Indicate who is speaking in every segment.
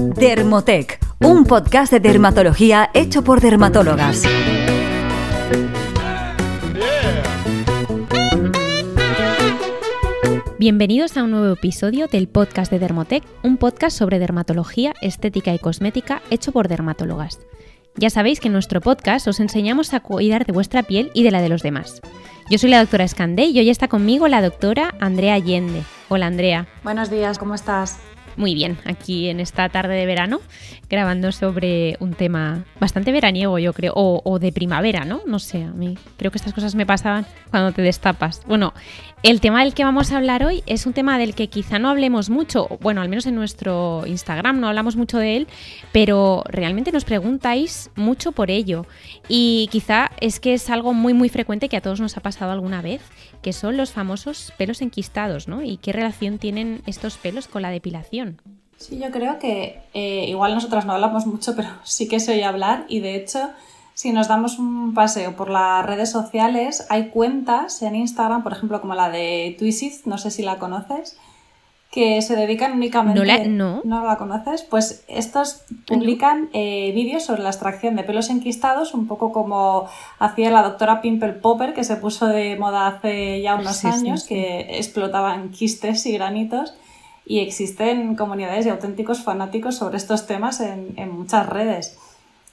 Speaker 1: Dermotec, un podcast de dermatología hecho por dermatólogas.
Speaker 2: Bienvenidos a un nuevo episodio del podcast de Dermotec, un podcast sobre dermatología, estética y cosmética hecho por dermatólogas. Ya sabéis que en nuestro podcast os enseñamos a cuidar de vuestra piel y de la de los demás. Yo soy la doctora Escandé y hoy está conmigo la doctora Andrea Allende. Hola Andrea.
Speaker 3: Buenos días, ¿cómo estás?
Speaker 2: Muy bien, aquí en esta tarde de verano, grabando sobre un tema bastante veraniego, yo creo, o, de primavera, ¿no? No sé, a mí creo que estas cosas me pasaban cuando te destapas. Bueno, el tema del que vamos a hablar hoy es un tema del que quizá no hablemos mucho, bueno, al menos en nuestro Instagram no hablamos mucho de él, pero realmente nos preguntáis mucho por ello. Y quizá es que es algo muy muy frecuente que a todos nos ha pasado alguna vez, que son los famosos pelos enquistados, ¿no? Y qué relación tienen estos pelos con la depilación.
Speaker 3: Sí, yo creo que eh, igual nosotras no hablamos mucho, pero sí que se oye hablar y de hecho si nos damos un paseo por las redes sociales, hay cuentas en Instagram, por ejemplo, como la de Twisit, no sé si la conoces, que se dedican únicamente...
Speaker 2: No la, no.
Speaker 3: ¿No la conoces? Pues estos publican eh, vídeos sobre la extracción de pelos enquistados, un poco como hacía la doctora Pimple Popper, que se puso de moda hace ya unos años, que explotaban quistes y granitos. Y existen comunidades y auténticos fanáticos sobre estos temas en, en muchas redes.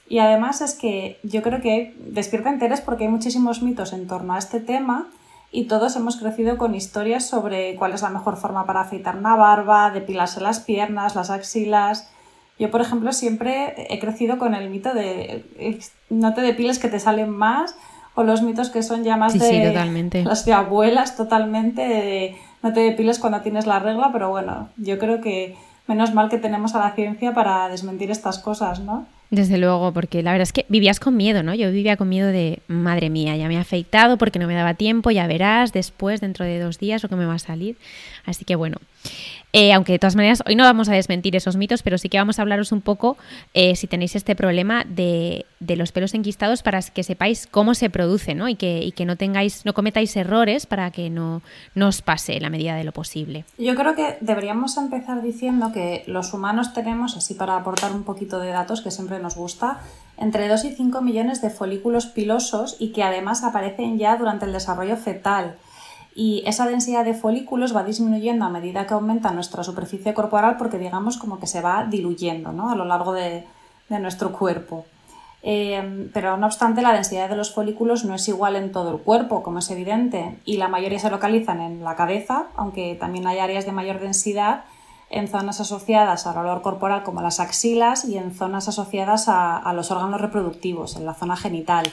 Speaker 3: Y además es que yo creo que despierta interés porque hay muchísimos mitos en torno a este tema y todos hemos crecido con historias sobre cuál es la mejor forma para afeitar una barba, depilarse las piernas, las axilas. Yo, por ejemplo, siempre he crecido con el mito de no te depiles que te salen más o los mitos que son ya más de las de abuelas totalmente de no te depiles cuando tienes la regla, pero bueno, yo creo que menos mal que tenemos a la ciencia para desmentir estas cosas, ¿no?
Speaker 2: Desde luego, porque la verdad es que vivías con miedo, ¿no? Yo vivía con miedo de, madre mía, ya me ha afeitado porque no me daba tiempo, ya verás después, dentro de dos días, lo que me va a salir. Así que bueno, eh, aunque de todas maneras, hoy no vamos a desmentir esos mitos, pero sí que vamos a hablaros un poco, eh, si tenéis este problema de, los pelos enquistados, para que sepáis cómo se produce, ¿no? Y que, que no tengáis, no cometáis errores para que no, no os pase la medida de lo posible.
Speaker 3: Yo creo que deberíamos empezar diciendo que los humanos tenemos, así para aportar un poquito de datos que siempre nos gusta, entre 2 y 5 millones de folículos pilosos y que además aparecen ya durante el desarrollo fetal y esa densidad de folículos va disminuyendo a medida que aumenta nuestra superficie corporal porque digamos como que se va diluyendo a lo largo de, nuestro cuerpo. Eh, pero no obstante la densidad de los folículos no es igual en todo el cuerpo, como es evidente, y la mayoría se localizan en la cabeza, aunque también hay áreas de mayor densidad en zonas asociadas al olor corporal como las axilas y en zonas asociadas a los órganos reproductivos, en la zona genital.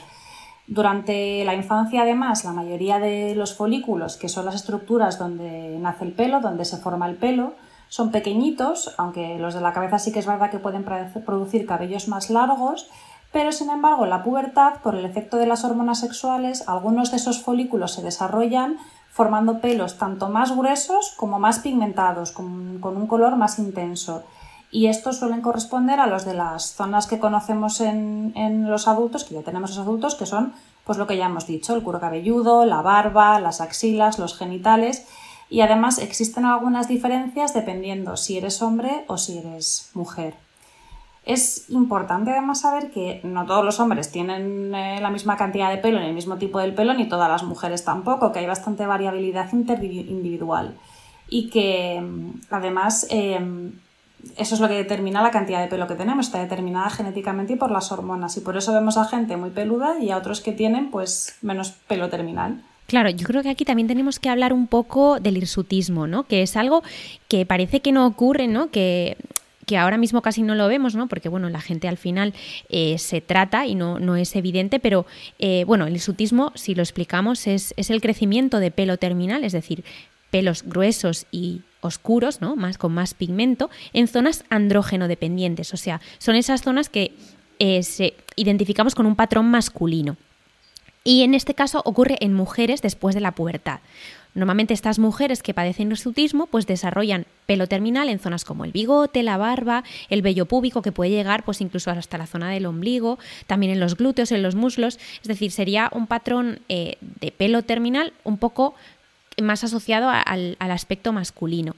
Speaker 3: Durante la infancia, además, la mayoría de los folículos, que son las estructuras donde nace el pelo, donde se forma el pelo, son pequeñitos, aunque los de la cabeza sí que es verdad que pueden producir cabellos más largos, pero sin embargo en la pubertad, por el efecto de las hormonas sexuales, algunos de esos folículos se desarrollan formando pelos tanto más gruesos como más pigmentados, con, un color más intenso y estos suelen corresponder a los de las zonas que conocemos en, los adultos, que ya tenemos los adultos, que son pues lo que ya hemos dicho, el cuero cabelludo, la barba, las axilas, los genitales y además existen algunas diferencias dependiendo si eres hombre o si eres mujer. Es importante además saber que no todos los hombres tienen eh, la misma cantidad de pelo ni el mismo tipo del pelo, ni todas las mujeres tampoco, que hay bastante variabilidad individual y que mm, además em, eso es lo que determina la cantidad de pelo que tenemos, está determinada genéticamente y por las hormonas. Y por eso vemos a gente muy peluda y a otros que tienen pues menos pelo terminal.
Speaker 2: Claro, yo creo que aquí también tenemos que hablar un poco del hirsutismo, ¿no? Que es algo que parece que no ocurre, ¿no? Que que ahora mismo casi no lo vemos, ¿no? Porque bueno, la gente al final eh, se trata y no, no es evidente, pero eh, bueno, el hirsutismo, si lo explicamos, es, es el crecimiento de pelo terminal, es decir, pelos gruesos y oscuros, ¿no? más, con más pigmento, en zonas andrógeno dependientes. O sea, son esas zonas que eh, se identificamos con un patrón masculino. Y en este caso ocurre en mujeres después de la pubertad. Normalmente estas mujeres que padecen hirsutismo pues desarrollan pelo terminal en zonas como el bigote, la barba, el vello púbico que puede llegar pues incluso hasta la zona del ombligo, también en los glúteos, en los muslos, es decir, sería un patrón eh, de pelo terminal un poco más asociado al, aspecto masculino.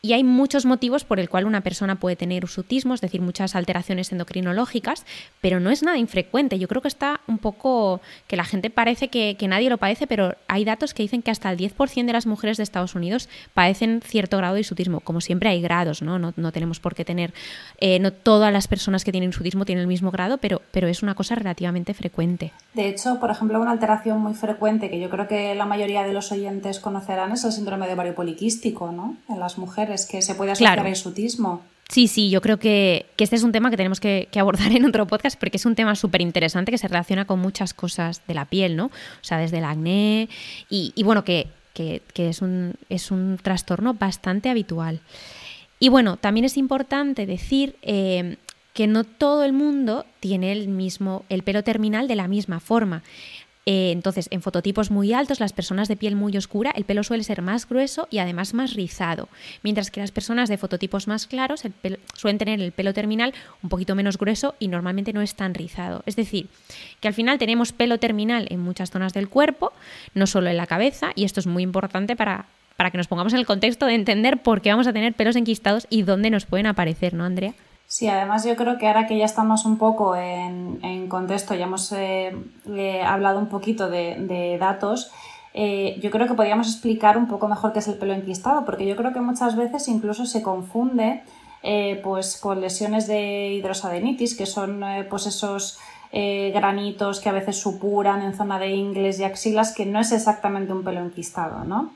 Speaker 2: Y hay muchos motivos por el cual una persona puede tener ursutismo, es decir, muchas alteraciones endocrinológicas, pero no es nada infrecuente. Yo creo que está un poco que la gente parece que, nadie lo padece, pero hay datos que dicen que hasta el 10% de las mujeres de Estados Unidos padecen cierto grado de hirsutismo. Como siempre hay grados, ¿no? No, tenemos por qué tener, eh, no todas las personas que tienen hirsutismo tienen el mismo grado, pero, pero es una cosa relativamente frecuente.
Speaker 3: De hecho, por ejemplo, una alteración muy frecuente que yo creo que la mayoría de los oyentes conocerán es el síndrome de ovario poliquístico, ¿no? En las mujeres, que se puede asociar al hirsutismo.
Speaker 2: Sí, sí, yo creo que, este es un tema que tenemos que, abordar en otro podcast porque es un tema súper interesante que se relaciona con muchas cosas de la piel, ¿no? O sea, desde el acné y, bueno, que, es, un, es un trastorno bastante habitual. Y bueno, también es importante decir eh, que no todo el mundo tiene el mismo, el pelo terminal de la misma forma. Eh, entonces, en fototipos muy altos, las personas de piel muy oscura, el pelo suele ser más grueso y además más rizado, mientras que las personas de fototipos más claros suelen tener el pelo terminal un poquito menos grueso y normalmente no es tan rizado. Es decir, que al final tenemos pelo terminal en muchas zonas del cuerpo, no solo en la cabeza, y esto es muy importante para, para que nos pongamos en el contexto de entender por qué vamos a tener pelos enquistados y dónde nos pueden aparecer, ¿no, Andrea?
Speaker 3: Sí, además yo creo que ahora que ya estamos un poco en, contexto, ya hemos eh, hablado un poquito de, datos, eh, yo creo que podríamos explicar un poco mejor qué es el pelo enquistado, porque yo creo que muchas veces incluso se confunde eh, pues con lesiones de hidrosadenitis, que son pues esos granitos que a veces supuran en zona de ingles y axilas, que no es exactamente un pelo enquistado, ¿no?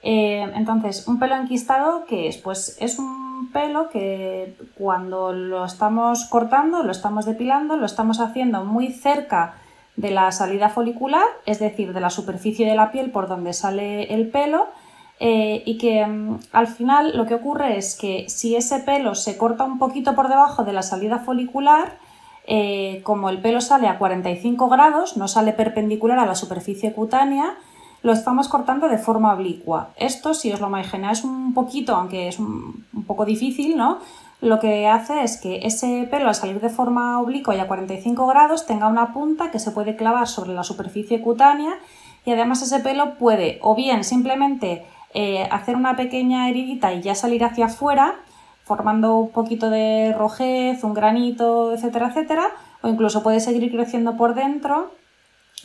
Speaker 3: entonces, un pelo enquistado, ¿qué es? Pues es un pelo que cuando lo estamos cortando, lo estamos depilando, lo estamos haciendo muy cerca de la salida folicular, es decir, de la superficie de la piel por donde sale el pelo, eh, y que mm, al final lo que ocurre es que si ese pelo se corta un poquito por debajo de la salida folicular, eh, como el pelo sale a 45 grados, no sale perpendicular a la superficie cutánea, lo estamos cortando de forma oblicua. Esto, si os lo imagináis un poquito, aunque es un, poco difícil, ¿no? Lo que hace es que ese pelo al salir de forma oblicua y a 45 grados tenga una punta que se puede clavar sobre la superficie cutánea y además ese pelo puede o bien simplemente eh, hacer una pequeña heridita y ya salir hacia afuera formando un poquito de rojez, un granito, etcétera, etcétera, o incluso puede seguir creciendo por dentro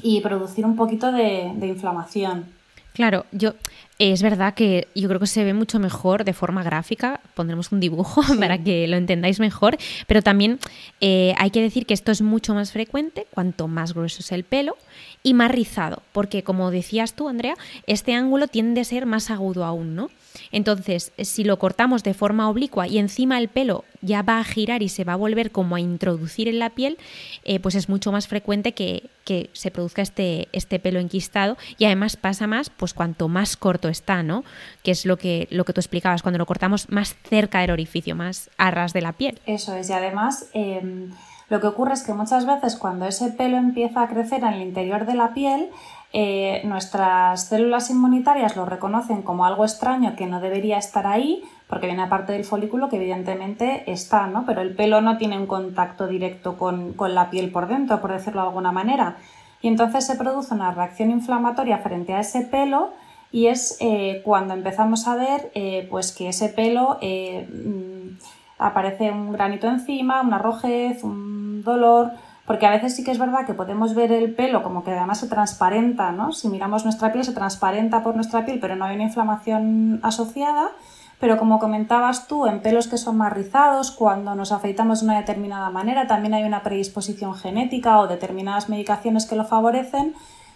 Speaker 3: y producir un poquito de, inflamación.
Speaker 2: Claro, yo es verdad que yo creo que se ve mucho mejor de forma gráfica. Pondremos un dibujo para que lo entendáis mejor. Pero también eh, hay que decir que esto es mucho más frecuente cuanto más grueso es el pelo y más rizado. Porque como decías tú, Andrea, este ángulo tiende a ser más agudo aún, ¿no? Entonces, si lo cortamos de forma oblicua y encima el pelo ya va a girar y se va a volver como a introducir en la piel, eh, pues es mucho más frecuente que, se produzca este, este, pelo enquistado y además pasa más pues cuanto más corto está, ¿no? Que es lo que, lo que tú explicabas, cuando lo cortamos más cerca del orificio, más a ras de la piel.
Speaker 3: Eso es, y además... Em, lo que ocurre es que muchas veces cuando ese pelo empieza a crecer en el interior de la piel, eh, nuestras células inmunitarias lo reconocen como algo extraño que no debería estar ahí, porque viene aparte del folículo que evidentemente está, ¿no? Pero el pelo no tiene un contacto directo con, la piel por dentro, por decirlo de alguna manera. Y entonces se produce una reacción inflamatoria frente a ese pelo y es eh, cuando empezamos a ver eh, pues que ese pelo mm, aparece un granito encima, una rojez, un dolor, porque a veces sí que es verdad que podemos ver el pelo como que además se transparenta, ¿no? Si miramos nuestra piel se transparenta por nuestra piel, pero no hay una inflamación asociada. Pero como comentabas tú, en pelos que son más rizados, cuando nos afeitamos de una determinada manera, también hay una predisposición genética o determinadas medicaciones que lo favorecen,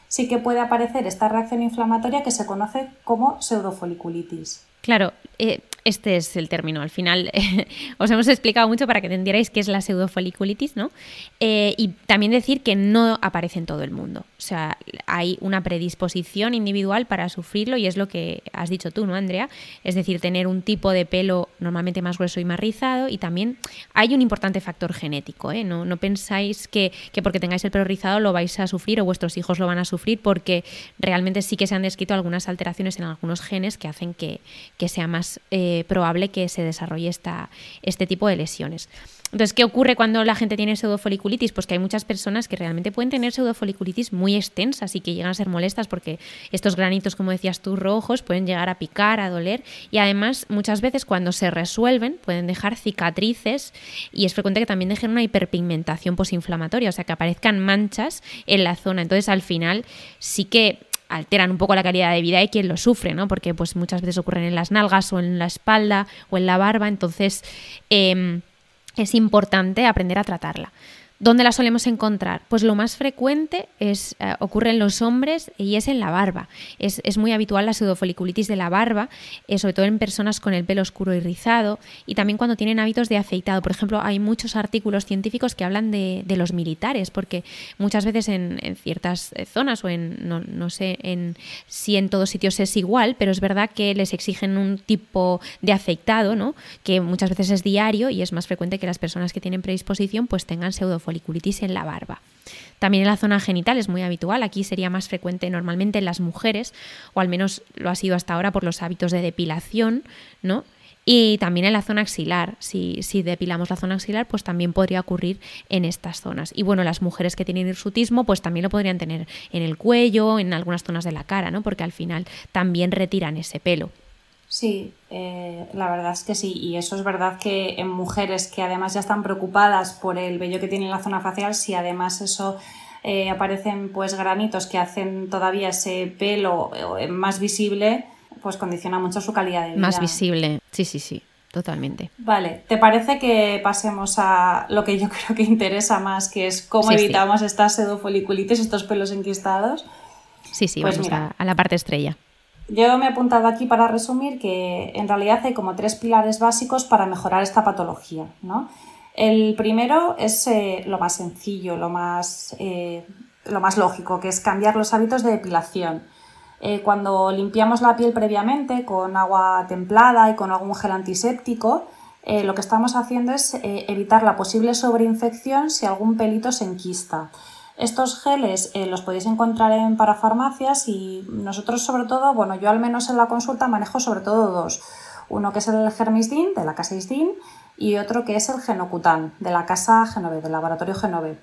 Speaker 3: sí que puede aparecer esta reacción inflamatoria que se conoce como pseudofoliculitis.
Speaker 2: Claro, eh, este es el término. Al final os hemos explicado mucho para que entendierais qué es la pseudofoliculitis, ¿no? Eh, y también decir que no aparece en todo el mundo. O sea, hay una predisposición individual para sufrirlo y es lo que has dicho tú, ¿no, Andrea? Es decir, tener un tipo de pelo normalmente más grueso y más rizado y también hay un importante factor genético, ¿eh? No, pensáis que, que porque tengáis el pelo rizado lo vais a sufrir o vuestros hijos lo van a sufrir porque realmente sí que se han descrito algunas alteraciones en algunos genes que hacen que, que sea más eh, probable que se desarrolle esta, este tipo de lesiones. Entonces, ¿qué ocurre cuando la gente tiene pseudofoliculitis? Pues que hay muchas personas que realmente pueden tener pseudofoliculitis muy extensas y que llegan a ser molestas porque estos granitos, como decías tú, rojos, pueden llegar a picar, a doler y además muchas veces cuando se resuelven pueden dejar cicatrices y es frecuente que también dejen una hiperpigmentación posinflamatoria, o sea que aparezcan manchas en la zona. Entonces al final sí que alteran un poco la calidad de vida de quien lo sufre, ¿no? Porque pues muchas veces ocurren en las nalgas o en la espalda o en la barba, entonces em, es importante aprender a tratarla. ¿Dónde la solemos encontrar? Pues lo más frecuente es, eh, ocurre en los hombres y es en la barba. Es, muy habitual la pseudofoliculitis de la barba, eh, sobre todo en personas con el pelo oscuro y rizado y también cuando tienen hábitos de afeitado. Por ejemplo, hay muchos artículos científicos que hablan de, los militares, porque muchas veces en, ciertas eh, zonas o en, no, sé en, si en todos sitios es igual, pero es verdad que les exigen un tipo de afeitado, ¿no? que muchas veces es diario y es más frecuente que las personas que tienen predisposición pues tengan pseudofoliculitis foliculitis en la barba. También en la zona genital es muy habitual, aquí sería más frecuente normalmente en las mujeres, o al menos lo ha sido hasta ahora por los hábitos de depilación, ¿no? Y también en la zona axilar, si, si, depilamos la zona axilar, pues también podría ocurrir en estas zonas. Y bueno, las mujeres que tienen hirsutismo, pues también lo podrían tener en el cuello, en algunas zonas de la cara, ¿no? Porque al final también retiran ese pelo.
Speaker 3: Sí, eh, la verdad es que sí. Y eso es verdad que en mujeres que además ya están preocupadas por el vello que tiene en la zona facial, si además eso eh, aparecen pues granitos que hacen todavía ese pelo eh, más visible, pues condiciona mucho su calidad de vida.
Speaker 2: Más visible, sí, sí, sí. Totalmente.
Speaker 3: Vale, ¿te parece que pasemos a lo que yo creo que interesa más, que es cómo evitamos estas pseudofoliculitis, estos pelos enquistados?
Speaker 2: Sí, sí, pues vamos a la parte estrella.
Speaker 3: Yo me he apuntado aquí para resumir que en realidad hay como tres pilares básicos para mejorar esta patología. ¿no? El primero es eh, lo más sencillo, lo más, eh, lo más lógico, que es cambiar los hábitos de depilación. Eh, cuando limpiamos la piel previamente con agua templada y con algún gel antiséptico, lo que estamos haciendo es evitar la posible sobreinfección si algún pelito se enquista. Estos geles eh, los podéis encontrar en parafarmacias y nosotros sobre todo, bueno, yo al menos en la consulta manejo sobre todo dos. Uno que es el Germisdin de la casa Isdin y otro que es el Genocutan de la casa Genove, del laboratorio Genove.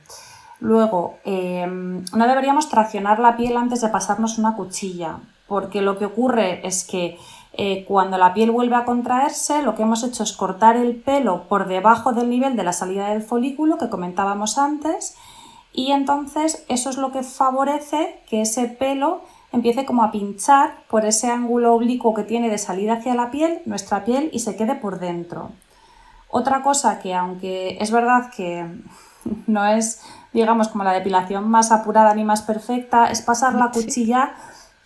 Speaker 3: Luego, eh, no deberíamos traccionar la piel antes de pasarnos una cuchilla, porque lo que ocurre es que eh, cuando la piel vuelve a contraerse, lo que hemos hecho es cortar el pelo por debajo del nivel de la salida del folículo que comentábamos antes y entonces eso es lo que favorece que ese pelo empiece como a pinchar por ese ángulo oblicuo que tiene de salida hacia la piel, nuestra piel, y se quede por dentro. Otra cosa que aunque es verdad que no es, digamos, como la depilación más apurada ni más perfecta, es pasar la cuchilla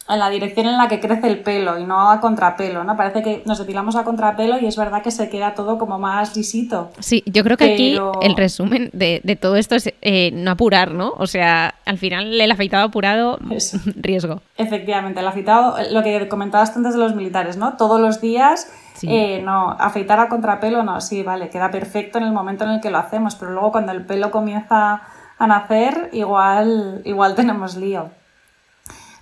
Speaker 3: en la dirección en la que crece el pelo y no a contrapelo, ¿no? Parece que nos depilamos a contrapelo y es verdad que se queda todo como más lisito.
Speaker 2: Sí, yo creo que aquí el resumen de, todo esto es eh, no apurar, ¿no? O sea, al final el afeitado apurado, riesgo.
Speaker 3: Efectivamente, el afeitado, lo que comentabas antes de los militares, ¿no? Todos los días... Eh, no, afeitar a contrapelo no, sí, vale, queda perfecto en el momento en el que lo hacemos, pero luego cuando el pelo comienza a nacer, igual, igual tenemos lío.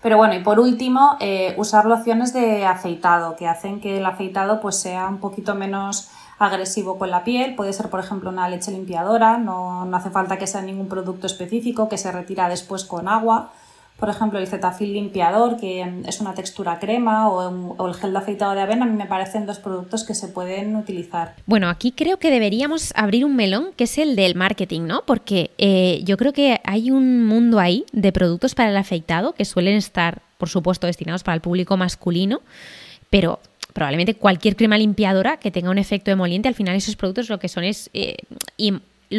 Speaker 3: Pero bueno, y por último, eh, usar lociones de afeitado, que hacen que el afeitado pues, sea un poquito menos agresivo con la piel. Puede ser, por ejemplo, una leche limpiadora, no, no hace falta que sea ningún producto específico, que se retira después con agua por ejemplo, el Cetaphil limpiador, que es una textura crema, o, el gel de afeitado de avena, a mí me parecen dos productos que se pueden utilizar.
Speaker 2: Bueno, aquí creo que deberíamos abrir un melón, que es el del marketing, ¿no? Porque eh, yo creo que hay un mundo ahí de productos para el afeitado que suelen estar, por supuesto, destinados para el público masculino, pero probablemente cualquier crema limpiadora que tenga un efecto emoliente, al final esos productos lo que son es eh,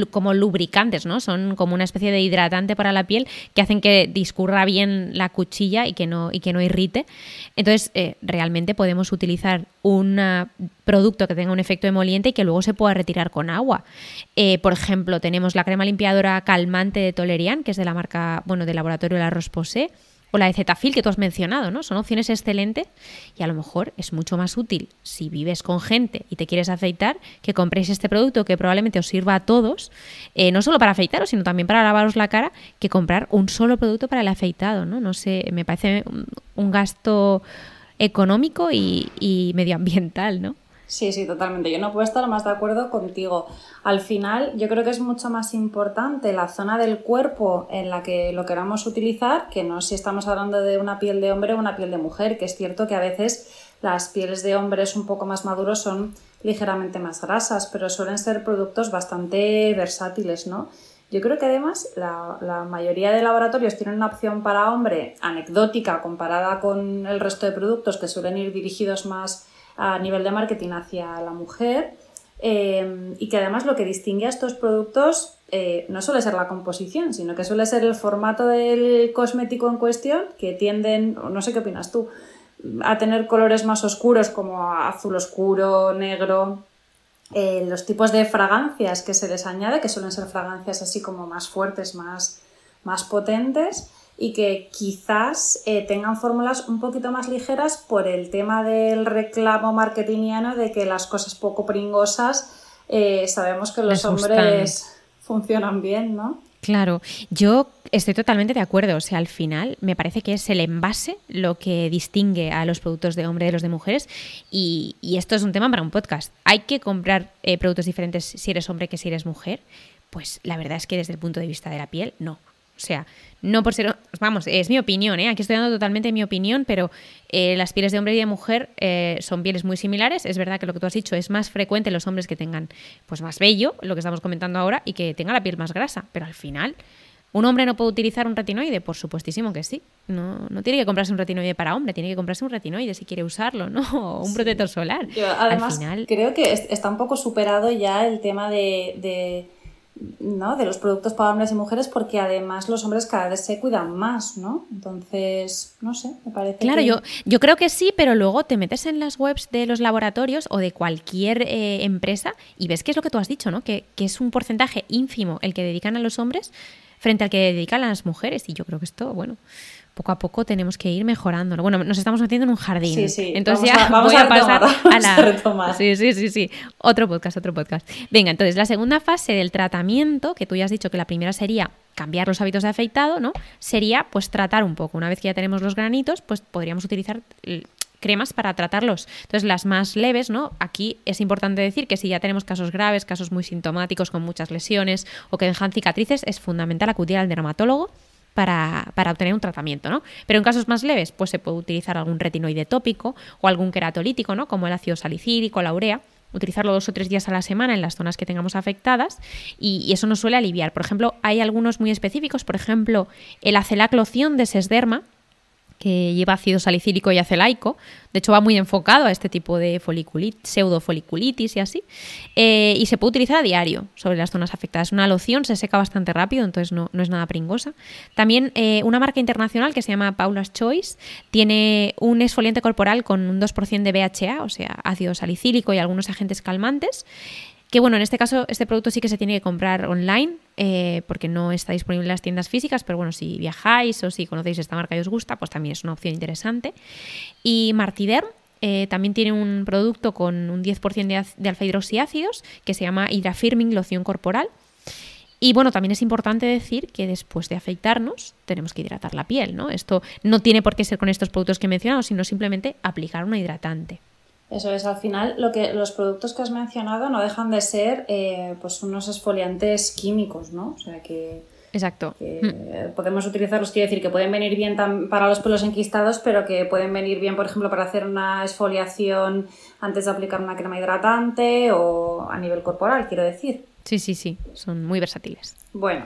Speaker 2: como lubricantes, ¿no? Son como una especie de hidratante para la piel que hacen que discurra bien la cuchilla y que no, y que no irrite. Entonces, eh, realmente podemos utilizar un producto que tenga un efecto emoliente y que luego se pueda retirar con agua. Eh, por ejemplo, tenemos la crema limpiadora calmante de Tolerian, que es de la marca, bueno, del laboratorio La Roche-Posay o la de Cetafil que tú has mencionado, ¿no? Son opciones excelentes y a lo mejor es mucho más útil si vives con gente y te quieres afeitar que compréis este producto que probablemente os sirva a todos, eh, no solo para afeitaros, sino también para lavaros la cara, que comprar un solo producto para el afeitado, ¿no? No sé, me parece un, gasto económico y, y medioambiental, ¿no?
Speaker 3: Sí, sí, totalmente. Yo no puedo estar más de acuerdo contigo. Al final, yo creo que es mucho más importante la zona del cuerpo en la que lo queramos utilizar que no si estamos hablando de una piel de hombre o una piel de mujer, que es cierto que a veces las pieles de hombres un poco más maduros son ligeramente más grasas, pero suelen ser productos bastante versátiles, ¿no? Yo creo que además la, la, mayoría de laboratorios tienen una opción para hombre anecdótica comparada con el resto de productos que suelen ir dirigidos más a nivel de marketing hacia la mujer eh, y que además lo que distingue a estos productos eh, no suele ser la composición, sino que suele ser el formato del cosmético en cuestión que tienden, no sé qué opinas tú, a tener colores más oscuros como azul oscuro, negro, eh, los tipos de fragancias que se les añade, que suelen ser fragancias así como más fuertes, más, más potentes y que quizás eh, tengan fórmulas un poquito más ligeras por el tema del reclamo marketingiano de que las cosas poco pringosas eh, sabemos que los hombres funcionan bien, ¿no?
Speaker 2: Claro, yo estoy totalmente de acuerdo. O sea, al final me parece que es el envase lo que distingue a los productos de hombre de los de mujeres. Y, esto es un tema para un podcast. ¿Hay que comprar eh, productos diferentes si eres hombre que si eres mujer? Pues la verdad es que desde el punto de vista de la piel, no. O sea, no por ser, vamos, es mi opinión, ¿eh? aquí estoy dando totalmente mi opinión, pero eh, las pieles de hombre y de mujer eh, son pieles muy similares. Es verdad que lo que tú has dicho es más frecuente en los hombres que tengan pues más vello, lo que estamos comentando ahora, y que tengan la piel más grasa, pero al final... ¿Un hombre no puede utilizar un retinoide? Por supuestísimo que sí. No, no tiene que comprarse un retinoide para hombre, tiene que comprarse un retinoide si quiere usarlo, ¿no? O un protector solar.
Speaker 3: además, creo que está un poco superado ya el tema de ¿no? de los productos para hombres y mujeres porque además los hombres cada vez se cuidan más, ¿no? Entonces, no sé, me parece
Speaker 2: Claro, yo, yo creo que sí, pero luego te metes en las webs de los laboratorios o de cualquier eh, empresa y ves que es lo que tú has dicho, ¿no? Que, que es un porcentaje ínfimo el que dedican a los hombres frente al que dedican a las mujeres y yo creo que esto, bueno poco a poco tenemos que ir mejorándolo. Bueno, nos estamos metiendo en un jardín. Sí, sí. Entonces ya vamos a, pasar a la. sí, sí, sí, sí. Otro podcast, otro podcast. Venga, entonces la segunda fase del tratamiento, que tú ya has dicho que la primera sería cambiar los hábitos de afeitado, ¿no? Sería pues tratar un poco. Una vez que ya tenemos los granitos, pues podríamos utilizar cremas para tratarlos. Entonces, las más leves, ¿no? Aquí es importante decir que si ya tenemos casos graves, casos muy sintomáticos con muchas lesiones o que dejan cicatrices, es fundamental acudir al dermatólogo para, obtener un tratamiento, ¿no? Pero en casos más leves, pues se puede utilizar algún retinoide tópico o algún queratolítico, ¿no? Como el ácido salicílico, la urea utilizarlo dos o tres días a la semana en las zonas que tengamos afectadas y, eso nos suele aliviar. Por ejemplo, hay algunos muy específicos, por ejemplo, el acelacloción de sesderma, que lleva ácido salicílico y acelaico. De hecho, va muy enfocado a este tipo de foliculitis, pseudofoliculitis y así. Eh, y se puede utilizar a diario sobre las zonas afectadas. Una loción se seca bastante rápido, entonces no, es nada pringosa. También eh, una marca internacional que se llama Paula's Choice tiene un exfoliante corporal con un 2% de BHA, o sea, ácido salicílico y algunos agentes calmantes. Que bueno, en este caso, este producto sí que se tiene que comprar online eh, porque no está disponible en las tiendas físicas, pero bueno, si viajáis o si conocéis esta marca y os gusta, pues también es una opción interesante. Y Martider eh, también tiene un producto con un 10% de, de alfa hidroxiácidos que se llama Hydrafirming Loción Corporal. Y bueno, también es importante decir que después de afeitarnos tenemos que hidratar la piel, ¿no? Esto no tiene por qué ser con estos productos que he mencionado, sino simplemente aplicar un hidratante.
Speaker 3: Eso es, al final lo que los productos que has mencionado no dejan de ser eh, pues unos exfoliantes químicos, ¿no? O sea que,
Speaker 2: Exacto.
Speaker 3: Hmm. podemos utilizarlos, quiero decir, que pueden venir bien para los pelos enquistados, pero que pueden venir bien, por ejemplo, para hacer una exfoliación antes de aplicar una crema hidratante o a nivel corporal, quiero decir.
Speaker 2: Sí, sí, sí, son muy versátiles.
Speaker 3: Bueno,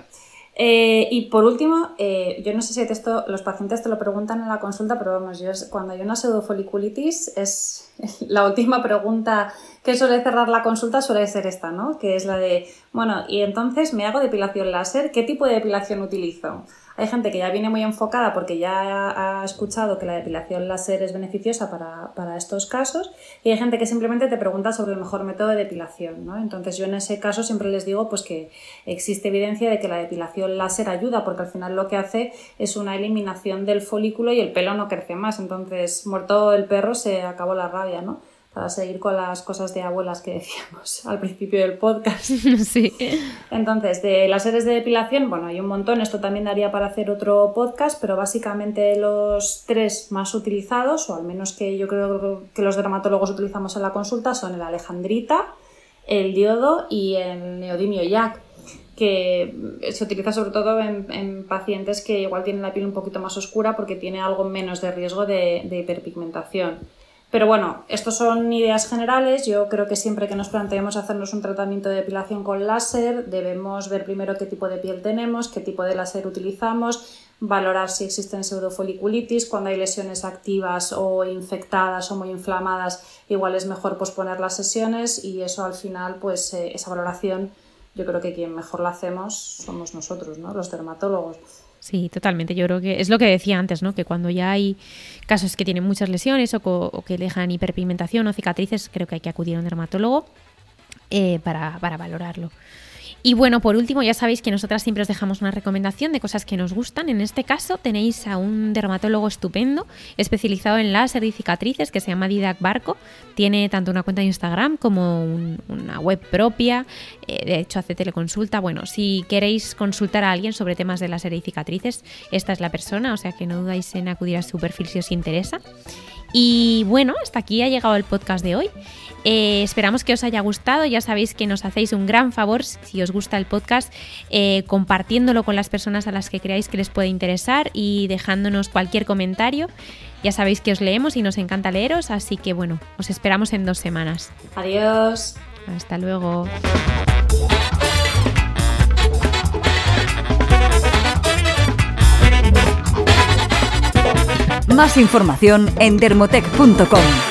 Speaker 3: eh, y por último, eh, yo no sé si esto, los pacientes te lo preguntan en la consulta, pero vamos, yo cuando hay una pseudofoliculitis es la última pregunta que suele cerrar la consulta suele ser esta, ¿no? Que es la de, bueno, y entonces me hago depilación láser, ¿qué tipo de depilación utilizo? Hay gente que ya viene muy enfocada porque ya ha escuchado que la depilación láser es beneficiosa para, estos casos y hay gente que simplemente te pregunta sobre el mejor método de depilación. ¿no? Entonces yo en ese caso siempre les digo pues que existe evidencia de que la depilación láser ayuda porque al final lo que hace es una eliminación del folículo y el pelo no crece más. Entonces muerto el perro se acabó la rabia. ¿no? Para seguir con las cosas de abuelas que decíamos al principio del podcast.
Speaker 2: Sí.
Speaker 3: Entonces, de las series de depilación, bueno, hay un montón, esto también daría para hacer otro podcast, pero básicamente los tres más utilizados, o al menos que yo creo que los dermatólogos utilizamos en la consulta, son el alejandrita, el diodo y el neodimio yak que se utiliza sobre todo en, pacientes que igual tienen la piel un poquito más oscura porque tiene algo menos de riesgo de, de hiperpigmentación. Pero bueno, estos son ideas generales. Yo creo que siempre que nos planteemos hacernos un tratamiento de depilación con láser, debemos ver primero qué tipo de piel tenemos, qué tipo de láser utilizamos, valorar si existen pseudofoliculitis, cuando hay lesiones activas o infectadas o muy inflamadas, igual es mejor posponer las sesiones y eso al final, pues eh, esa valoración, yo creo que quien mejor la hacemos somos nosotros, ¿no? los dermatólogos.
Speaker 2: Sí, totalmente. Yo creo que es lo que decía antes, ¿no? Que cuando ya hay casos que tienen muchas lesiones o, que dejan hiperpigmentación o cicatrices, creo que hay que acudir a un dermatólogo eh, para, para valorarlo. Y bueno, por último, ya sabéis que nosotras siempre os dejamos una recomendación de cosas que nos gustan. En este caso tenéis a un dermatólogo estupendo, especializado en láser y cicatrices, que se llama Didac Barco. Tiene tanto una cuenta de Instagram como una web propia. Eh, de hecho, hace teleconsulta. Bueno, si queréis consultar a alguien sobre temas de láser y cicatrices, esta es la persona, o sea que no dudáis en acudir a su perfil si os interesa. Y bueno, hasta aquí ha llegado el podcast de hoy. Eh, esperamos que os haya gustado. Ya sabéis que nos hacéis un gran favor si os gusta el podcast, eh, compartiéndolo con las personas a las que creáis que les puede interesar y dejándonos cualquier comentario. Ya sabéis que os leemos y nos encanta leeros, así que bueno, os esperamos en dos semanas.
Speaker 3: Adiós.
Speaker 2: Hasta luego.
Speaker 1: Más información en dermotech.com.